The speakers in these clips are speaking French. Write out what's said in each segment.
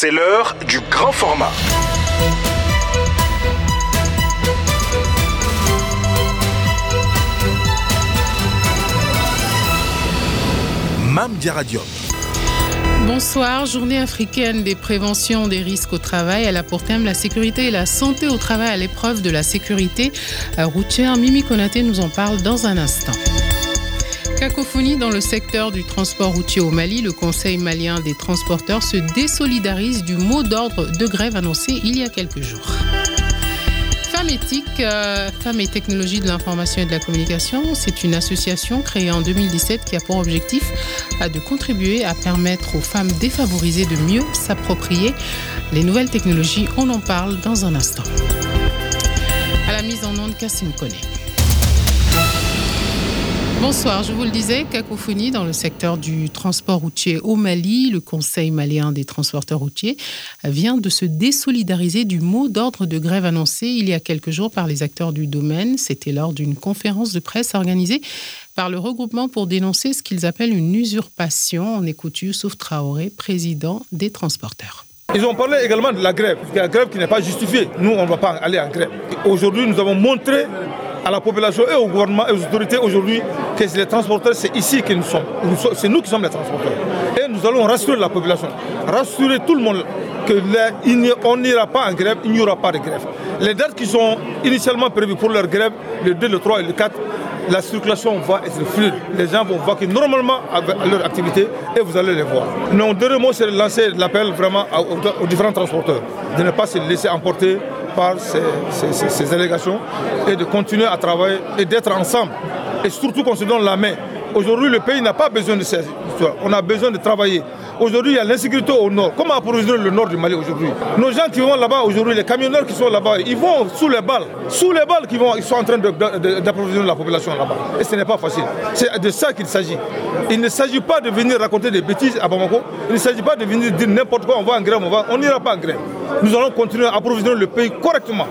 C'est l'heure du grand format. Mam Radium. Bonsoir, journée africaine des préventions des risques au travail. Elle a pour thème la sécurité et la santé au travail à l'épreuve de la sécurité routière. Mimi Konaté nous en parle dans un instant. Cacophonie dans le secteur du transport routier au Mali, le Conseil malien des transporteurs se désolidarise du mot d'ordre de grève annoncé il y a quelques jours. Femmes éthiques, euh, Femmes et technologies de l'information et de la communication, c'est une association créée en 2017 qui a pour objectif euh, de contribuer à permettre aux femmes défavorisées de mieux s'approprier les nouvelles technologies. On en parle dans un instant. À la mise en onde, Cassim Koné. Bonsoir, je vous le disais, cacophonie dans le secteur du transport routier au Mali. Le Conseil malien des transporteurs routiers vient de se désolidariser du mot d'ordre de grève annoncé il y a quelques jours par les acteurs du domaine. C'était lors d'une conférence de presse organisée par le regroupement pour dénoncer ce qu'ils appellent une usurpation. On écoute Youssouf Traoré, président des transporteurs. Ils ont parlé également de la grève, la grève qui n'est pas justifiée. Nous, on ne va pas aller en grève. Aujourd'hui, nous avons montré à la population et au gouvernement et aux autorités aujourd'hui que les transporteurs, c'est ici que nous sommes. C'est nous qui sommes les transporteurs. Et nous allons rassurer la population, rassurer tout le monde qu'on n'ira pas en grève, il n'y aura pas de grève. Les dates qui sont initialement prévues pour leur grève, le 2, le 3 et le 4, la circulation va être fluide. Les gens vont vaquer normalement à leur activité et vous allez les voir. Mon dernier mot, c'est de lancer l'appel vraiment aux différents transporteurs de ne pas se laisser emporter par ces, allégations et de continuer à travailler et d'être ensemble. Et surtout qu'on se donne la main. Aujourd'hui, le pays n'a pas besoin de ces histoires. On a besoin de travailler. Aujourd'hui, il y a l'insécurité au nord. Comment approvisionner le nord du Mali aujourd'hui? Nos gens qui vont là-bas aujourd'hui, les camionneurs qui sont là-bas, ils vont sous les balles. Sous les balles qu'ils vont, ils sont en train d'approvisionner la population là-bas. Et ce n'est pas facile. C'est de ça qu'il s'agit. Il ne s'agit pas de venir raconter des bêtises à Bamako. Il ne s'agit pas de venir dire n'importe quoi, on va en grève, on n'ira pas en grève. Nous allons continuer à approvisionner le pays correctement.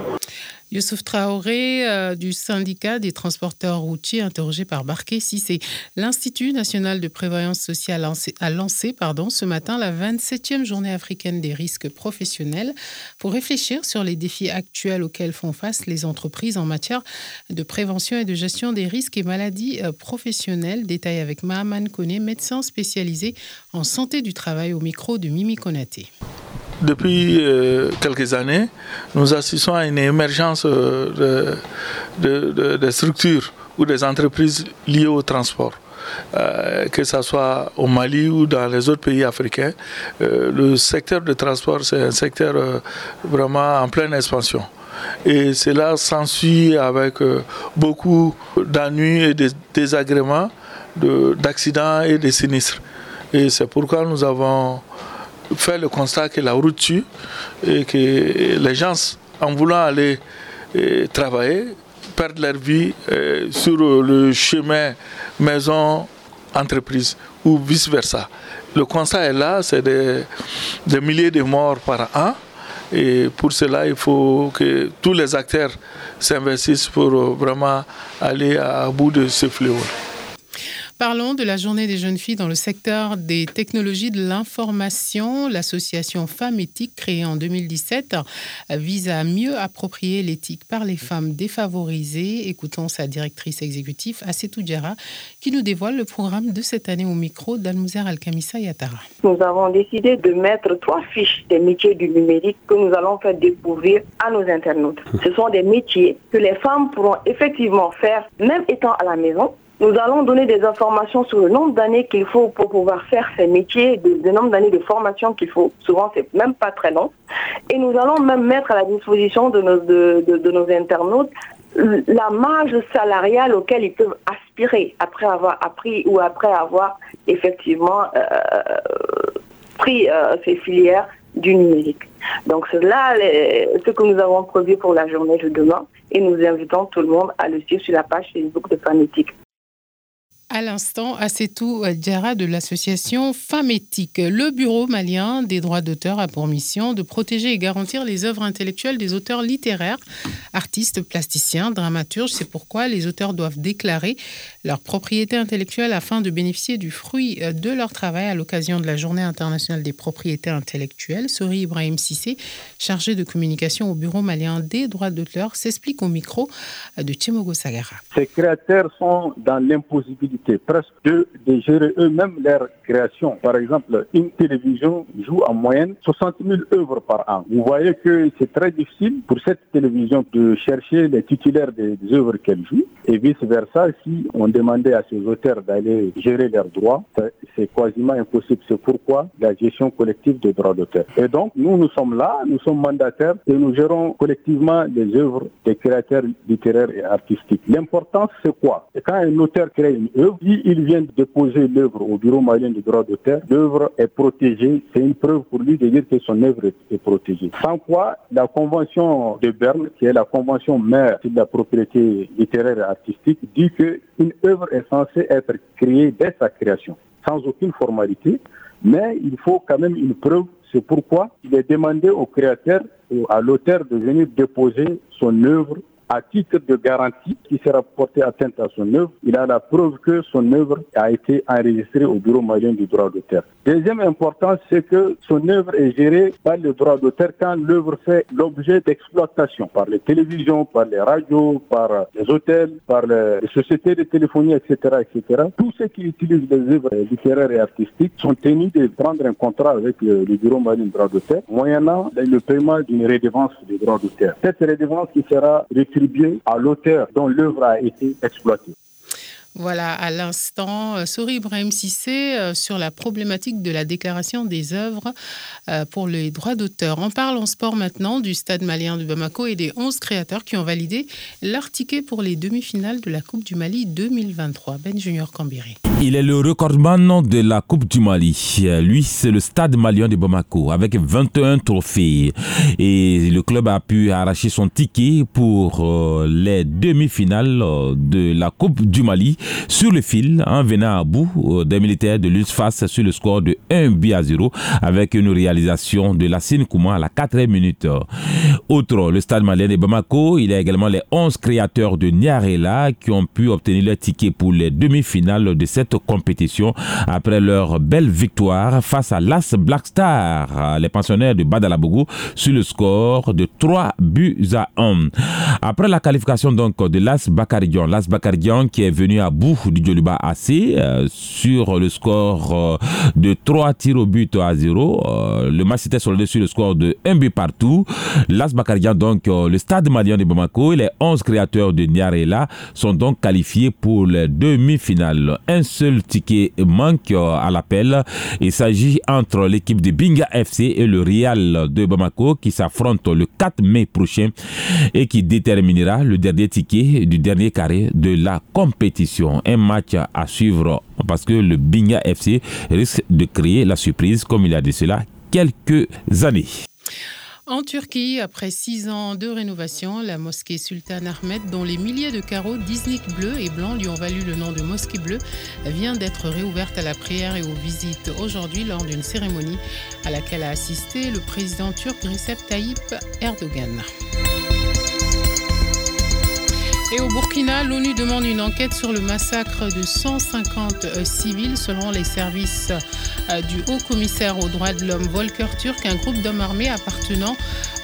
Youssouf Traoré euh, du syndicat des transporteurs routiers interrogé par Barquet c'est L'Institut national de prévoyance sociale a lancé ce matin la 27e journée africaine des risques professionnels pour réfléchir sur les défis actuels auxquels font face les entreprises en matière de prévention et de gestion des risques et maladies euh, professionnelles. Détail avec Mahaman Kone, médecin spécialisé en santé du travail au micro de Mimi Konaté. Depuis euh, quelques années, nous assistons à une émergence euh, de, structures ou des entreprises liées au transport. Euh, que ce soit au Mali ou dans les autres pays africains, le secteur de transport, c'est un secteur vraiment en pleine expansion. Et cela s'ensuit avec beaucoup d'ennuis et de désagréments, d'accidents et de sinistres. Et c'est pourquoi nous avons fait le constat que la route tue et que les gens, en voulant aller eh, travailler, perdent leur vie eh, sur le chemin maison-entreprise ou vice-versa. Le constat est là, c'est des, des, milliers de morts par an. Et pour cela, il faut que tous les acteurs s'investissent pour vraiment aller à bout de ce fléau. Parlons de la journée des jeunes filles dans le secteur des technologies de l'information. L'association Femmes Éthiques, créée en 2017, vise à mieux approprier l'éthique par les femmes défavorisées. Écoutons sa directrice exécutive, Assetou Diara, qui nous dévoile le programme de cette année au micro d'Almouzer Al-Kamissa Yatara. Nous avons décidé de mettre trois fiches des métiers du numérique que nous allons faire découvrir à nos internautes. Ce sont des métiers que les femmes pourront effectivement faire, même étant à la maison, nous allons donner des informations sur le nombre d'années qu'il faut pour pouvoir faire ces métiers, le nombre d'années de formation qu'il faut. Souvent, c'est même pas très long. Et nous allons même mettre à la disposition de nos, internautes la marge salariale auquel ils peuvent aspirer après avoir appris ou après avoir effectivement euh, pris euh, ces filières du numérique. Donc c'est là ce que nous avons prévu pour la journée de demain et nous invitons tout le monde à le suivre sur la page Facebook de Fanatique. À l'instant, tout Diara de l'association Femmes. Le Bureau malien des droits d'auteur a pour mission de protéger et garantir les œuvres intellectuelles des auteurs littéraires, artistes, plasticiens, dramaturges. C'est pourquoi les auteurs doivent déclarer leur propriété intellectuelle afin de bénéficier du fruit de leur travail à l'occasion de la Journée internationale des propriétés intellectuelles. Sori Ibrahim Sissé, chargé de communication au Bureau malien des droits d'auteur, s'explique au micro de Timogo Sagara. Ces créateurs sont dans l'impossibilité presque de, gérer eux-mêmes leur création. Par exemple, une télévision joue en moyenne 60 000 œuvres par an. Vous voyez que c'est très difficile pour cette télévision de chercher les titulaires des, œuvres qu'elle joue et vice-versa. Si on demandait à ces auteurs d'aller gérer leurs droits, c'est quasiment impossible. C'est pourquoi la gestion collective des droits d'auteur. Et donc, nous, nous sommes là, nous sommes mandataires et nous gérons collectivement les œuvres des créateurs littéraires et artistiques. L'importance, c'est quoi? Quand un auteur crée une œuvre, si il vient de déposer l'œuvre au Bureau malien du droit d'auteur, l'œuvre est protégée. C'est une preuve pour lui de dire que son œuvre est protégée. Sans quoi, la Convention de Berne, qui est la convention mère de la propriété littéraire et artistique, dit qu'une œuvre est censée être créée dès sa création, sans aucune formalité, mais il faut quand même une preuve. C'est pourquoi il est demandé au créateur ou à l'auteur de venir déposer son œuvre à titre de garantie qui sera porté atteinte à son œuvre, il a la preuve que son œuvre a été enregistrée au Bureau malien du droit d'auteur. Deuxième importance, c'est que son œuvre est gérée par le droit d'auteur quand l'œuvre fait l'objet d'exploitation par les télévisions, par les radios, par les hôtels, par les sociétés de téléphonie, etc., etc. Tous ceux qui utilisent les œuvres littéraires et artistiques sont tenus de prendre un contrat avec le, Bureau malien du droit d'auteur, moyennant le paiement d'une rédévance du droit d'auteur. Cette rédévance qui sera à l'auteur dont l'œuvre a été exploitée. Voilà, à l'instant, euh, Sori Ibrahim Sissé euh, sur la problématique de la déclaration des œuvres euh, pour les droits d'auteur. On parle en sport maintenant du stade malien de Bamako et des 11 créateurs qui ont validé leur ticket pour les demi-finales de la Coupe du Mali 2023. Ben Junior Cambiri. Il est le recordman de la Coupe du Mali. Lui, c'est le stade malien de Bamako avec 21 trophées. Et le club a pu arracher son ticket pour les demi-finales de la Coupe du Mali sur le fil en venant à bout euh, des militaires de face sur le score de 1 but à 0 avec une réalisation de la Kouma à la 4e minute. Outre le stade malien de Bamako, il y a également les 11 créateurs de Niarela qui ont pu obtenir leur ticket pour les demi-finales de cette compétition après leur belle victoire face à l'As Black Star, les pensionnaires de Badalabougou, sur le score de 3 buts à 1. Après la qualification de l'As Bakaridian, l'As Bakaridian qui est venu à bout du Joliba AC euh, sur le score euh, de 3 tirs au but à 0. Euh, le match était soldé sur le score de 1 but partout. L'As Bakardian, donc le stade malien de Bamako et les 11 créateurs de Niarela sont donc qualifiés pour les demi-finales. Un seul ticket manque à l'appel. Il s'agit entre l'équipe de Binga FC et le Real de Bamako qui s'affrontent le 4 mai prochain et qui déterminera le dernier ticket du dernier carré de la compétition un match à suivre parce que le Binga FC risque de créer la surprise comme il a de cela quelques années. En Turquie, après six ans de rénovation, la mosquée Sultan Ahmed, dont les milliers de carreaux Disney bleus et blancs lui ont valu le nom de mosquée bleue, vient d'être réouverte à la prière et aux visites aujourd'hui lors d'une cérémonie à laquelle a assisté le président turc Recep Tayyip Erdogan. Et au Burkina, l'ONU demande une enquête sur le massacre de 150 euh, civils selon les services euh, du haut commissaire aux droits de l'homme Volker Turk. Un groupe d'hommes armés appartenant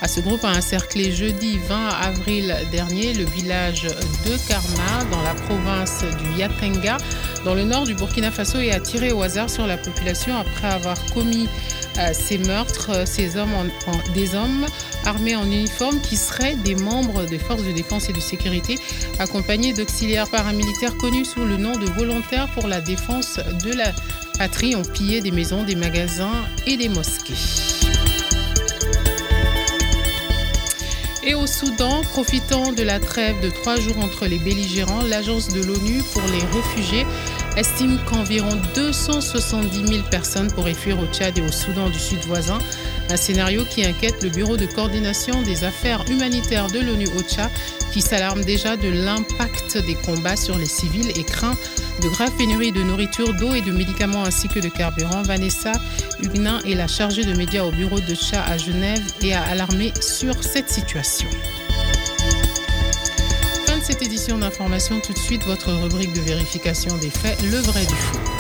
à ce groupe a encerclé jeudi 20 avril dernier le village de Karma dans la province du Yatenga dans le nord du Burkina Faso et a tiré au hasard sur la population après avoir commis euh, ces meurtres, ces hommes des hommes armés en uniforme qui seraient des membres des forces de défense et de sécurité, accompagnés d'auxiliaires paramilitaires connus sous le nom de volontaires pour la défense de la patrie, ont pillé des maisons, des magasins et des mosquées. Et au Soudan, profitant de la trêve de trois jours entre les belligérants, l'Agence de l'ONU pour les réfugiés estime qu'environ 270 000 personnes pourraient fuir au Tchad et au Soudan du Sud voisin. Un scénario qui inquiète le Bureau de coordination des affaires humanitaires de l'ONU OCHA qui s'alarme déjà de l'impact des combats sur les civils et craint de graves pénuries de nourriture, d'eau et de médicaments ainsi que de carburant. Vanessa Huguenin est la chargée de médias au bureau de chat à Genève et a alarmé sur cette situation. Fin de cette édition d'information, tout de suite votre rubrique de vérification des faits, le vrai du faux.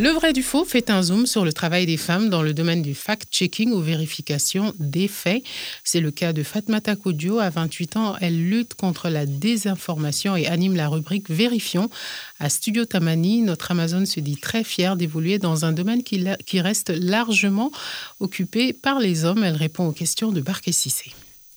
Le vrai du faux fait un zoom sur le travail des femmes dans le domaine du fact-checking ou vérification des faits. C'est le cas de Fatmata Kodio. À 28 ans, elle lutte contre la désinformation et anime la rubrique Vérifions. À Studio Tamani, notre Amazon se dit très fière d'évoluer dans un domaine qui, qui, reste largement occupé par les hommes. Elle répond aux questions de Barké Sissé.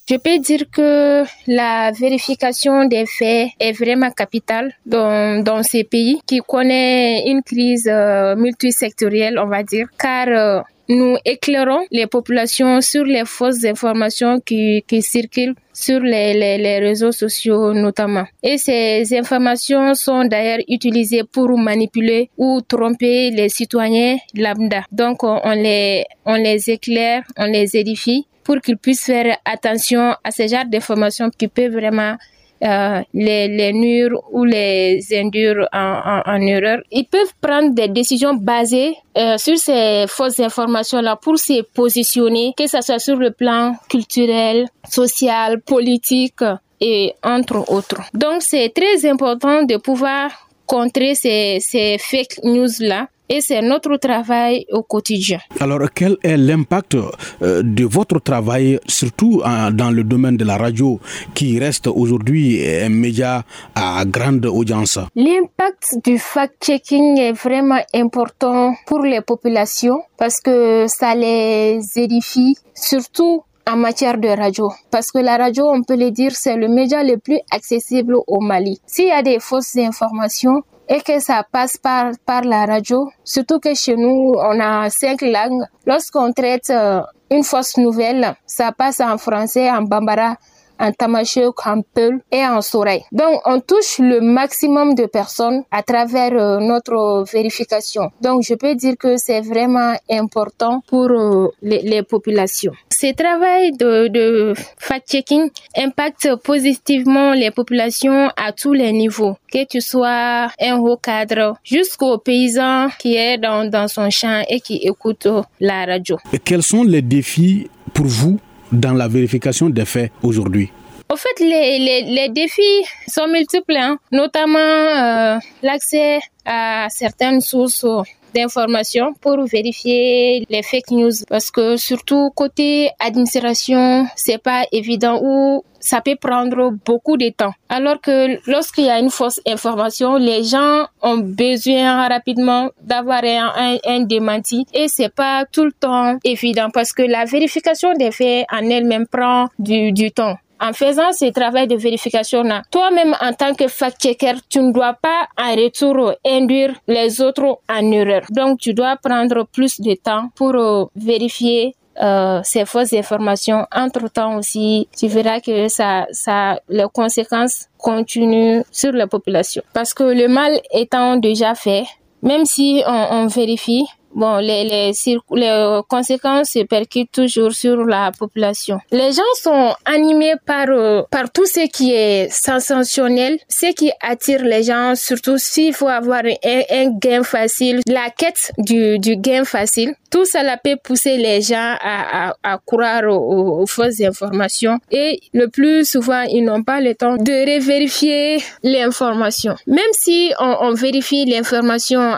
Je peux dire que la vérification des faits est vraiment capitale dans, dans ces pays qui connaissent une crise euh, multisectorielle, on va dire, car euh, nous éclairons les populations sur les fausses informations qui, circulent sur les, les, les, réseaux sociaux notamment. Et ces informations sont d'ailleurs utilisées pour manipuler ou tromper les citoyens lambda. Donc on les, on les éclaire, on les édifie pour qu'ils puissent faire attention à ce genre d'informations qui peuvent vraiment euh, les, nuire ou les induire en, en, erreur. Ils peuvent prendre des décisions basées euh, sur ces fausses informations-là pour se positionner, que ce soit sur le plan culturel, social, politique et entre autres. Donc c'est très important de pouvoir contrer ces, ces fake news-là et c'est notre travail au quotidien. Alors, quel est l'impact euh, de votre travail, surtout dans le domaine de la radio, qui reste aujourd'hui un média à grande audience? L'impact du fact-checking est vraiment important pour les populations parce que ça les édifie, surtout en matière de radio. Parce que la radio, on peut le dire, c'est le média le plus accessible au Mali. S'il y a des fausses informations, et que ça passe par, par la radio. Surtout que chez nous, on a cinq langues. Lorsqu'on traite euh, une fausse nouvelle, ça passe en français, en bambara, en tamashek, en peul et en soreil. Donc, on touche le maximum de personnes à travers euh, notre vérification. Donc, je peux dire que c'est vraiment important pour euh, les, populations. Ce travail de, de fact-checking impacte positivement les populations à tous les niveaux, que tu sois un haut cadre jusqu'au paysan qui est dans, dans son champ et qui écoute la radio. Et quels sont les défis pour vous dans la vérification des faits aujourd'hui? Au fait, les, les, les, défis sont multiples, hein. notamment euh, l'accès à certaines sources d'informations pour vérifier les fake news. Parce que surtout côté administration c'est pas évident ou ça peut prendre beaucoup de temps. Alors que lorsqu'il y a une fausse information, les gens ont besoin rapidement d'avoir un, un, démenti. Et c'est pas tout le temps évident parce que la vérification des faits en elle-même prend du, du temps en faisant ce travail de vérification-là, toi-même en tant que fact-checker, tu ne dois pas en retour induire les autres en erreur. Donc, tu dois prendre plus de temps pour euh, vérifier euh, ces fausses informations. Entre-temps aussi, tu verras que ça, ça, les conséquences continuent sur la population. Parce que le mal étant déjà fait, même si on vérifie, bon, les, les, les conséquences se percutent toujours sur la population. Les gens sont animés par, euh, par tout ce qui est sensationnel, ce qui attire les gens, surtout s'il faut avoir un, un, gain facile, la quête du, du gain facile. Tout cela peut pousser les gens à, à, à croire aux, aux, fausses informations et le plus souvent, ils n'ont pas le temps de revérifier l'information. Même si on, on vérifie l'information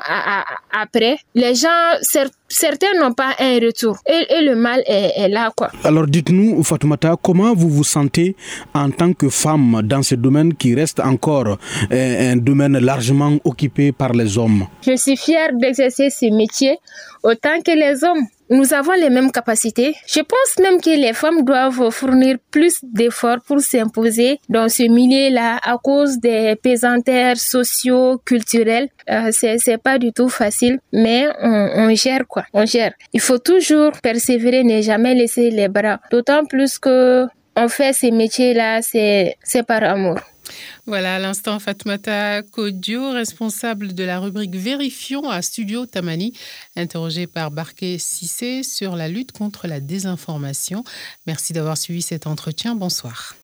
après, les gens certains n'ont pas un retour et, le mal est, là quoi. Alors dites-nous Fatoumata, comment vous vous sentez en tant que femme dans ce domaine qui reste encore euh, un domaine largement occupé par les hommes? Je suis fière d'exercer ce métier autant que les hommes nous avons les mêmes capacités. Je pense même que les femmes doivent fournir plus d'efforts pour s'imposer dans ce milieu-là à cause des pesanteurs sociaux, culturels. Euh, c'est, pas du tout facile, mais on, on gère quoi. On gère. Il faut toujours persévérer, ne jamais laisser les bras. D'autant plus que on fait ces métiers-là, c'est par amour. Voilà, à l'instant, Fatmata Kodio, responsable de la rubrique Vérifions à Studio Tamani, interrogé par Barké Sissé sur la lutte contre la désinformation. Merci d'avoir suivi cet entretien. Bonsoir.